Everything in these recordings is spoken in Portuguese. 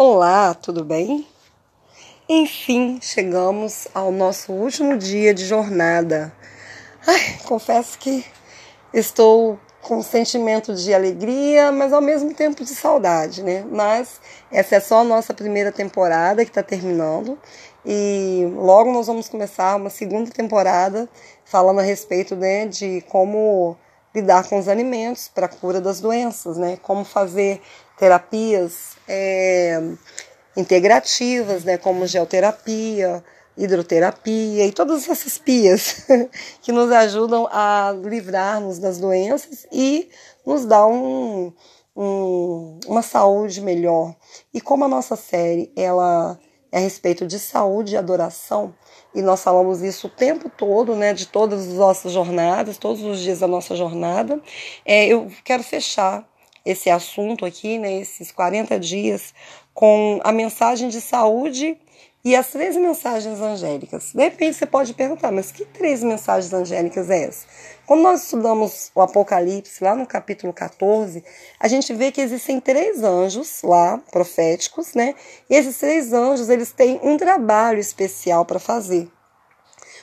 Olá, tudo bem? Enfim, chegamos ao nosso último dia de jornada. Ai, confesso que estou com um sentimento de alegria, mas ao mesmo tempo de saudade, né? Mas essa é só a nossa primeira temporada que está terminando e logo nós vamos começar uma segunda temporada falando a respeito né, de como lidar com os alimentos para a cura das doenças, né? Como fazer terapias é, integrativas, né, como geoterapia, hidroterapia e todas essas pias que nos ajudam a livrar-nos das doenças e nos dá um, um, uma saúde melhor. E como a nossa série ela é a respeito de saúde e adoração, e nós falamos isso o tempo todo, né, de todas as nossas jornadas, todos os dias da nossa jornada, é, eu quero fechar esse assunto aqui, né, esses 40 dias, com a mensagem de saúde e as três mensagens angélicas. De repente você pode perguntar, mas que três mensagens angélicas é essa? Quando nós estudamos o Apocalipse, lá no capítulo 14, a gente vê que existem três anjos lá, proféticos, né? E esses três anjos, eles têm um trabalho especial para fazer.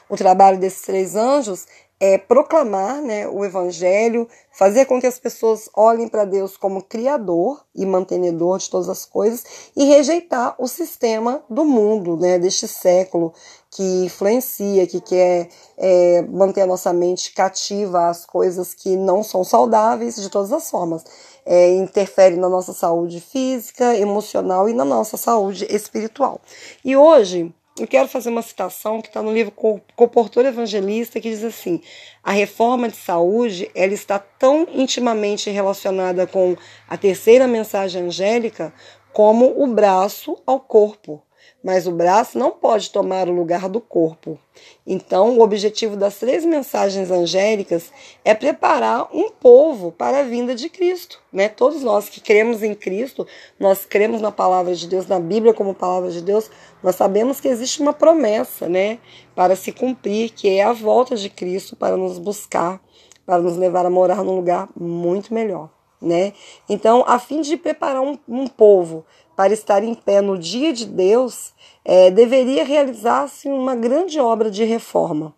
O trabalho desses três anjos é proclamar né, o evangelho, fazer com que as pessoas olhem para Deus como criador e mantenedor de todas as coisas e rejeitar o sistema do mundo, né, deste século que influencia, que quer é, manter a nossa mente cativa às coisas que não são saudáveis de todas as formas. É, interfere na nossa saúde física, emocional e na nossa saúde espiritual. E hoje eu quero fazer uma citação que está no livro Comportor Evangelista, que diz assim: a reforma de saúde ela está tão intimamente relacionada com a terceira mensagem angélica como o braço ao corpo mas o braço não pode tomar o lugar do corpo. Então, o objetivo das três mensagens angélicas é preparar um povo para a vinda de Cristo. Né? Todos nós que cremos em Cristo, nós cremos na palavra de Deus, na Bíblia como palavra de Deus, nós sabemos que existe uma promessa né, para se cumprir, que é a volta de Cristo para nos buscar, para nos levar a morar num lugar muito melhor. Né? Então, a fim de preparar um, um povo para estar em pé no dia de Deus, é, deveria realizar-se uma grande obra de reforma.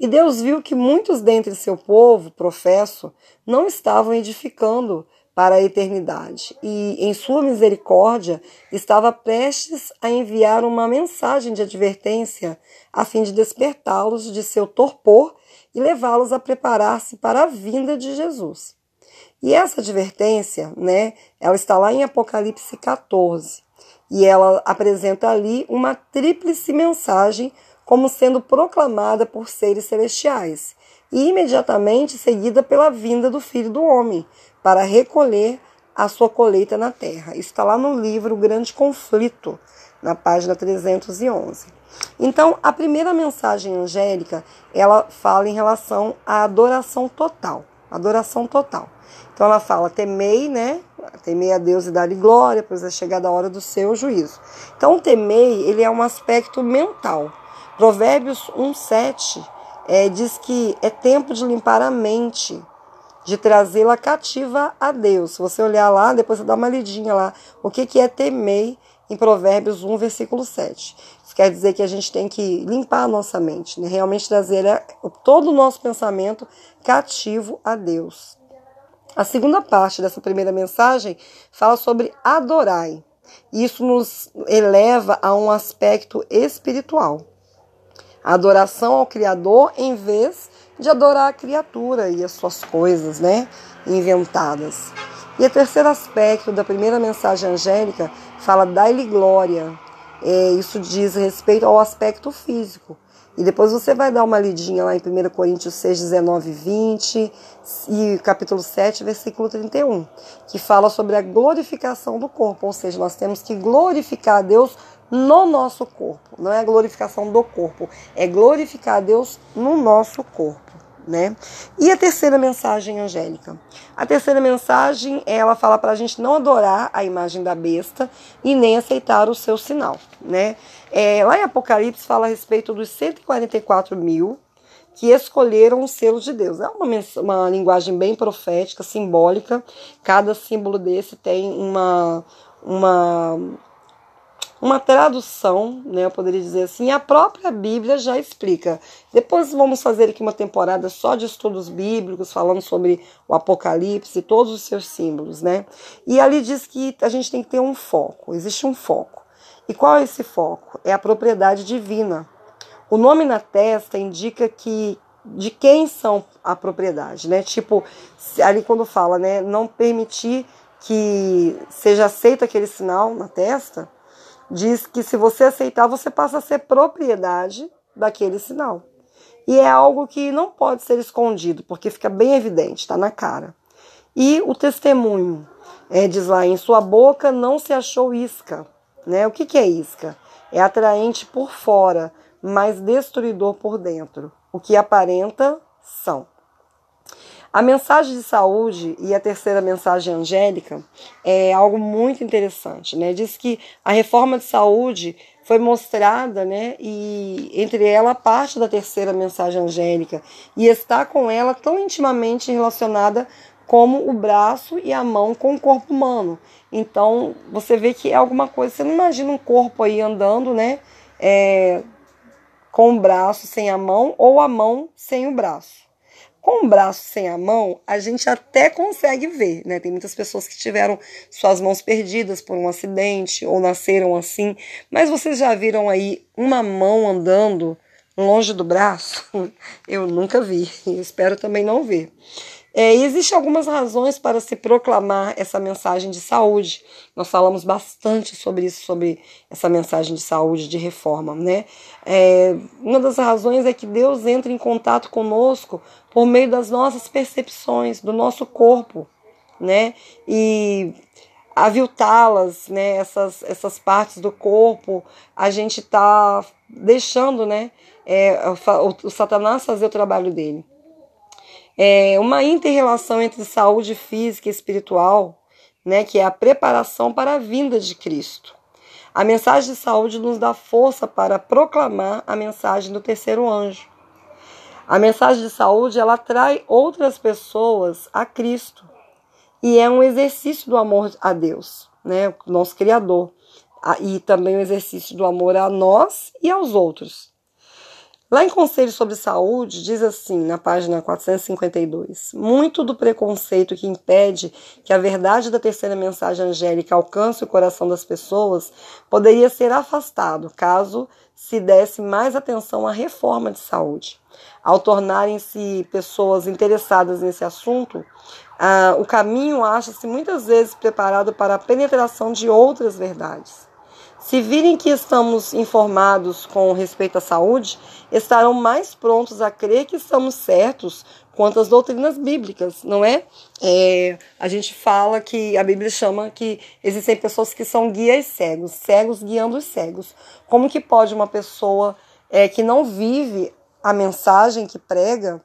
E Deus viu que muitos dentre seu povo, professo, não estavam edificando para a eternidade e, em sua misericórdia, estava prestes a enviar uma mensagem de advertência a fim de despertá-los de seu torpor e levá-los a preparar-se para a vinda de Jesus. E essa advertência, né, ela está lá em Apocalipse 14. E ela apresenta ali uma tríplice mensagem como sendo proclamada por seres celestiais, e imediatamente seguida pela vinda do Filho do Homem, para recolher a sua colheita na terra. Isso está lá no livro O Grande Conflito, na página 311. Então, a primeira mensagem angélica, ela fala em relação à adoração total. Adoração total. Então ela fala: temei, né? Temei a Deus e dar-lhe glória, pois é chegada a hora do seu juízo. Então, temei, ele é um aspecto mental. Provérbios 1,7 é, diz que é tempo de limpar a mente, de trazê-la cativa a Deus. Se você olhar lá, depois você dá uma lidinha lá. O que, que é temei em Provérbios 1, versículo 7. Isso quer dizer que a gente tem que limpar a nossa mente, né? realmente trazer todo o nosso pensamento cativo a Deus. A segunda parte dessa primeira mensagem fala sobre adorai. Isso nos eleva a um aspecto espiritual. Adoração ao Criador em vez de adorar a criatura e as suas coisas, né, inventadas. E o terceiro aspecto da primeira mensagem angélica fala dai-lhe glória. É, isso diz respeito ao aspecto físico. E depois você vai dar uma lidinha lá em 1 Coríntios 6, 19 e 20 e capítulo 7, versículo 31, que fala sobre a glorificação do corpo, ou seja, nós temos que glorificar a Deus no nosso corpo, não é a glorificação do corpo, é glorificar a Deus no nosso corpo né? E a terceira mensagem angélica? A terceira mensagem, ela fala para a gente não adorar a imagem da besta e nem aceitar o seu sinal, né? É, lá em Apocalipse fala a respeito dos 144 mil que escolheram o selo de Deus. É uma, uma linguagem bem profética, simbólica. Cada símbolo desse tem uma, uma uma tradução, né, eu poderia dizer assim, a própria Bíblia já explica. Depois vamos fazer aqui uma temporada só de estudos bíblicos, falando sobre o Apocalipse e todos os seus símbolos, né? E ali diz que a gente tem que ter um foco, existe um foco. E qual é esse foco? É a propriedade divina. O nome na testa indica que de quem são a propriedade, né? Tipo, ali quando fala, né, não permitir que seja aceito aquele sinal na testa, diz que se você aceitar, você passa a ser propriedade daquele sinal. E é algo que não pode ser escondido, porque fica bem evidente, está na cara. E o testemunho, é, diz lá, em sua boca não se achou isca. Né? O que, que é isca? É atraente por fora, mas destruidor por dentro. O que aparenta são. A mensagem de saúde e a terceira mensagem angélica é algo muito interessante, né? Diz que a reforma de saúde foi mostrada, né? E entre ela parte da terceira mensagem angélica e está com ela tão intimamente relacionada como o braço e a mão com o corpo humano. Então você vê que é alguma coisa. Você não imagina um corpo aí andando, né? É, com o braço sem a mão ou a mão sem o braço. Com o braço sem a mão, a gente até consegue ver, né? Tem muitas pessoas que tiveram suas mãos perdidas por um acidente ou nasceram assim, mas vocês já viram aí uma mão andando longe do braço? Eu nunca vi, espero também não ver. É, existem algumas razões para se proclamar essa mensagem de saúde. Nós falamos bastante sobre isso, sobre essa mensagem de saúde, de reforma. Né? É, uma das razões é que Deus entra em contato conosco por meio das nossas percepções, do nosso corpo. Né? E aviltá-las, né? essas, essas partes do corpo, a gente está deixando né? É, o, o Satanás fazer o trabalho dele é, uma inter-relação entre saúde física e espiritual, né, que é a preparação para a vinda de Cristo. A mensagem de saúde nos dá força para proclamar a mensagem do terceiro anjo. A mensagem de saúde ela atrai outras pessoas a Cristo e é um exercício do amor a Deus, né, nosso Criador, e também o um exercício do amor a nós e aos outros. Lá em Conselho sobre Saúde, diz assim, na página 452, muito do preconceito que impede que a verdade da terceira mensagem angélica alcance o coração das pessoas poderia ser afastado caso se desse mais atenção à reforma de saúde. Ao tornarem-se pessoas interessadas nesse assunto, ah, o caminho acha-se muitas vezes preparado para a penetração de outras verdades. Se virem que estamos informados com respeito à saúde, estarão mais prontos a crer que estamos certos quanto às doutrinas bíblicas, não é? é? A gente fala que a Bíblia chama que existem pessoas que são guias cegos, cegos guiando os cegos. Como que pode uma pessoa é, que não vive a mensagem que prega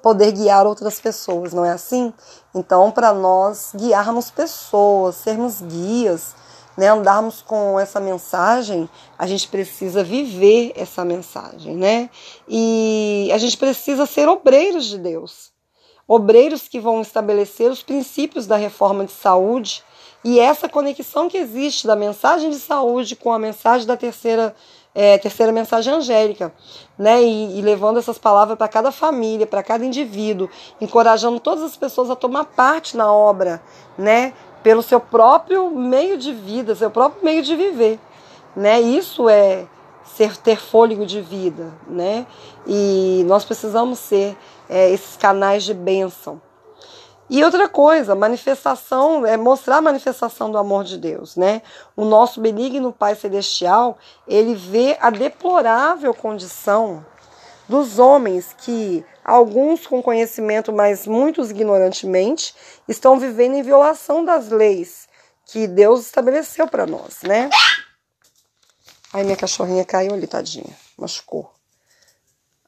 poder guiar outras pessoas, não é assim? Então, para nós guiarmos pessoas, sermos guias, né, andarmos com essa mensagem, a gente precisa viver essa mensagem, né? E a gente precisa ser obreiros de Deus. Obreiros que vão estabelecer os princípios da reforma de saúde e essa conexão que existe da mensagem de saúde com a mensagem da terceira é, terceira mensagem angélica, né? E, e levando essas palavras para cada família, para cada indivíduo, encorajando todas as pessoas a tomar parte na obra, né? Pelo seu próprio meio de vida, seu próprio meio de viver, né? Isso é ser ter fôlego de vida, né? E nós precisamos ser é, esses canais de bênção. E outra coisa, manifestação é mostrar a manifestação do amor de Deus, né? O nosso benigno Pai celestial, ele vê a deplorável condição dos homens que, alguns com conhecimento, mas muitos ignorantemente, estão vivendo em violação das leis que Deus estabeleceu para nós, né? Ai, minha cachorrinha caiu ali, tadinha. Machucou.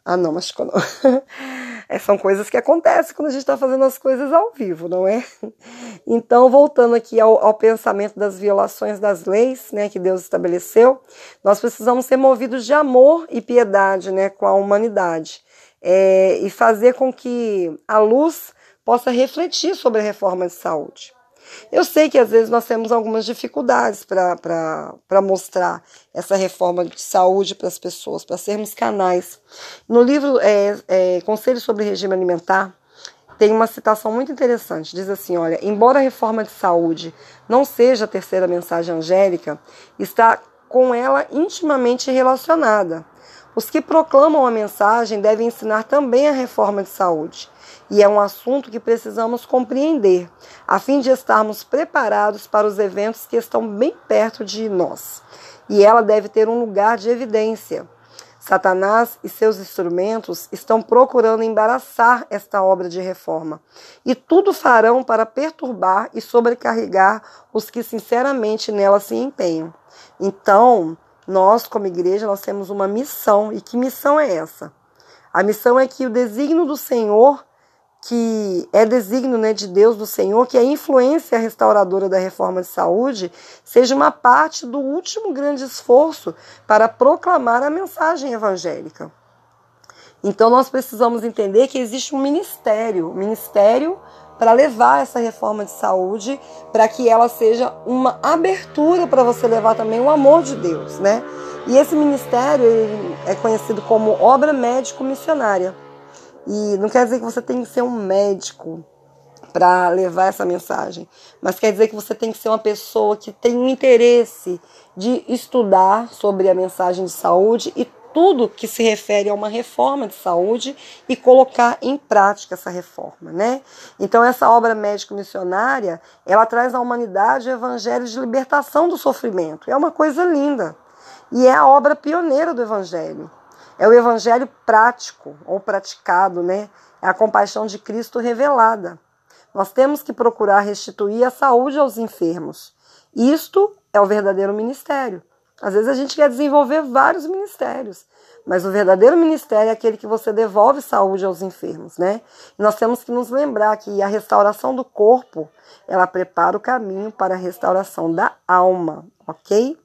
Ah, não, machucou não. É, são coisas que acontecem quando a gente está fazendo as coisas ao vivo, não é? Então, voltando aqui ao, ao, pensamento das violações das leis né, que Deus estabeleceu, nós precisamos ser movidos de amor e piedade né, com a humanidade é, e fazer com que a luz possa refletir sobre a reforma de saúde. Eu sei que às vezes nós temos algumas dificuldades para mostrar essa reforma de saúde para as pessoas, para sermos canais. No livro é, é, Conselho sobre Regime Alimentar, tem uma citação muito interessante. Diz assim: olha, embora a reforma de saúde não seja a terceira mensagem angélica, está com ela intimamente relacionada. Os que proclamam a mensagem devem ensinar também a reforma de saúde. E é um assunto que precisamos compreender, a fim de estarmos preparados para os eventos que estão bem perto de nós. E ela deve ter um lugar de evidência. Satanás e seus instrumentos estão procurando embaraçar esta obra de reforma, e tudo farão para perturbar e sobrecarregar os que sinceramente nela se empenham. Então, nós, como igreja, nós temos uma missão. E que missão é essa? A missão é que o desígnio do Senhor, que é desígnio né, de Deus do Senhor, que a influência restauradora da reforma de saúde, seja uma parte do último grande esforço para proclamar a mensagem evangélica. Então nós precisamos entender que existe um ministério, ministério para levar essa reforma de saúde, para que ela seja uma abertura para você levar também o amor de Deus, né? E esse ministério é conhecido como obra médico-missionária. E não quer dizer que você tem que ser um médico para levar essa mensagem, mas quer dizer que você tem que ser uma pessoa que tem um interesse de estudar sobre a mensagem de saúde e tudo que se refere a uma reforma de saúde e colocar em prática essa reforma, né? Então essa obra médico-missionária, ela traz à humanidade o evangelho de libertação do sofrimento. É uma coisa linda. E é a obra pioneira do evangelho. É o evangelho prático ou praticado, né? É a compaixão de Cristo revelada. Nós temos que procurar restituir a saúde aos enfermos. Isto é o verdadeiro ministério. Às vezes a gente quer desenvolver vários ministérios, mas o verdadeiro ministério é aquele que você devolve saúde aos enfermos, né? E nós temos que nos lembrar que a restauração do corpo, ela prepara o caminho para a restauração da alma, ok?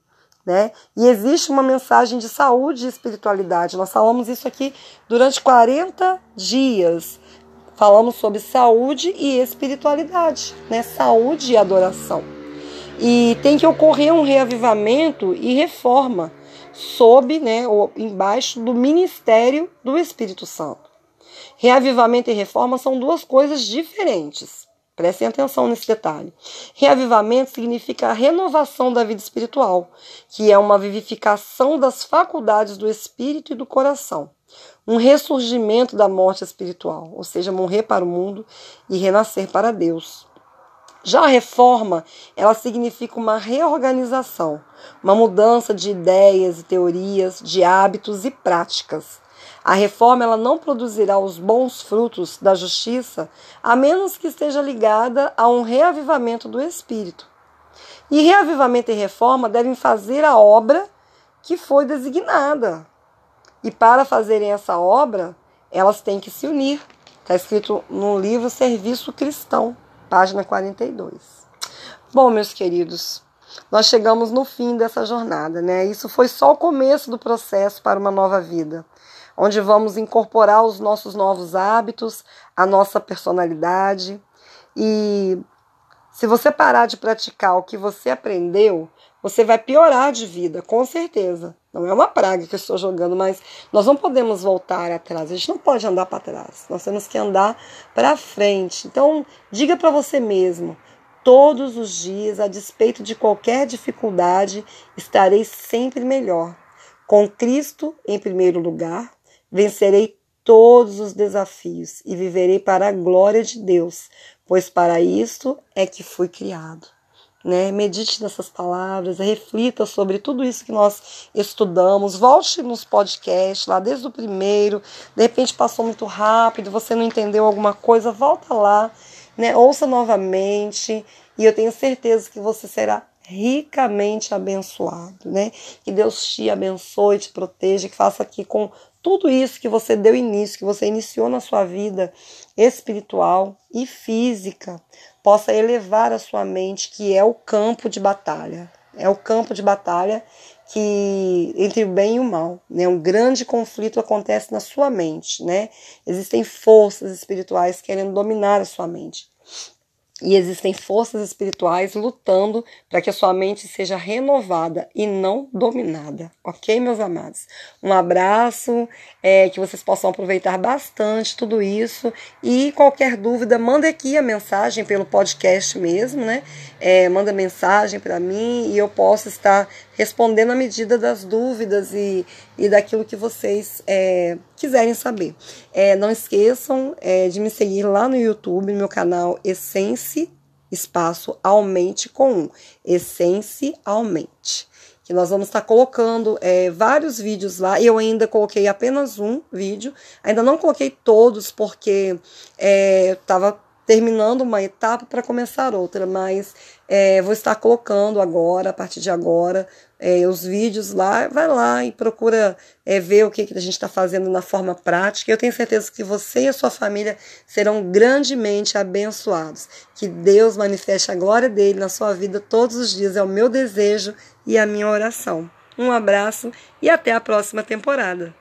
Né? E existe uma mensagem de saúde e espiritualidade. Nós falamos isso aqui durante 40 dias. Falamos sobre saúde e espiritualidade, né? Saúde e adoração. E tem que ocorrer um reavivamento e reforma sob, né, ou embaixo do ministério do Espírito Santo. Reavivamento e reforma são duas coisas diferentes. Prestem atenção nesse detalhe. Reavivamento significa a renovação da vida espiritual, que é uma vivificação das faculdades do espírito e do coração. Um ressurgimento da morte espiritual, ou seja, morrer para o mundo e renascer para Deus. Já a reforma, ela significa uma reorganização, uma mudança de ideias e teorias, de hábitos e práticas. A reforma ela não produzirá os bons frutos da justiça a menos que esteja ligada a um reavivamento do espírito. E reavivamento e reforma devem fazer a obra que foi designada. E para fazerem essa obra, elas têm que se unir. Está escrito no livro Serviço Cristão página 42. Bom, meus queridos, nós chegamos no fim dessa jornada, né? Isso foi só o começo do processo para uma nova vida, onde vamos incorporar os nossos novos hábitos, a nossa personalidade. E se você parar de praticar o que você aprendeu, você vai piorar de vida, com certeza. Não é uma praga que eu estou jogando, mas nós não podemos voltar atrás. A gente não pode andar para trás. Nós temos que andar para frente. Então, diga para você mesmo: todos os dias, a despeito de qualquer dificuldade, estarei sempre melhor. Com Cristo em primeiro lugar, vencerei todos os desafios e viverei para a glória de Deus, pois para isto é que fui criado né? Medite nessas palavras, reflita sobre tudo isso que nós estudamos. Volte nos podcasts lá desde o primeiro. De repente passou muito rápido, você não entendeu alguma coisa, volta lá, né? Ouça novamente e eu tenho certeza que você será ricamente abençoado, né? Que Deus te abençoe, te proteja, que faça aqui com tudo isso que você deu início, que você iniciou na sua vida espiritual e física, possa elevar a sua mente, que é o campo de batalha. É o campo de batalha que entre o bem e o mal, né? Um grande conflito acontece na sua mente, né? Existem forças espirituais querendo dominar a sua mente. E existem forças espirituais lutando para que a sua mente seja renovada e não dominada. Ok, meus amados? Um abraço, é, que vocês possam aproveitar bastante tudo isso. E qualquer dúvida, manda aqui a mensagem pelo podcast mesmo, né? É, manda mensagem para mim e eu posso estar respondendo à medida das dúvidas e, e daquilo que vocês é, quiserem saber. É, não esqueçam é, de me seguir lá no YouTube, no meu canal Essence Espaço Aumente com um. Essence Aumente. Que nós vamos estar colocando é, vários vídeos lá. Eu ainda coloquei apenas um vídeo. Ainda não coloquei todos, porque estava é, terminando uma etapa para começar outra, mas é, vou estar colocando agora, a partir de agora, é, os vídeos lá, vai lá e procura é, ver o que, que a gente está fazendo na forma prática. Eu tenho certeza que você e a sua família serão grandemente abençoados. Que Deus manifeste a glória dele na sua vida todos os dias. É o meu desejo e a minha oração. Um abraço e até a próxima temporada.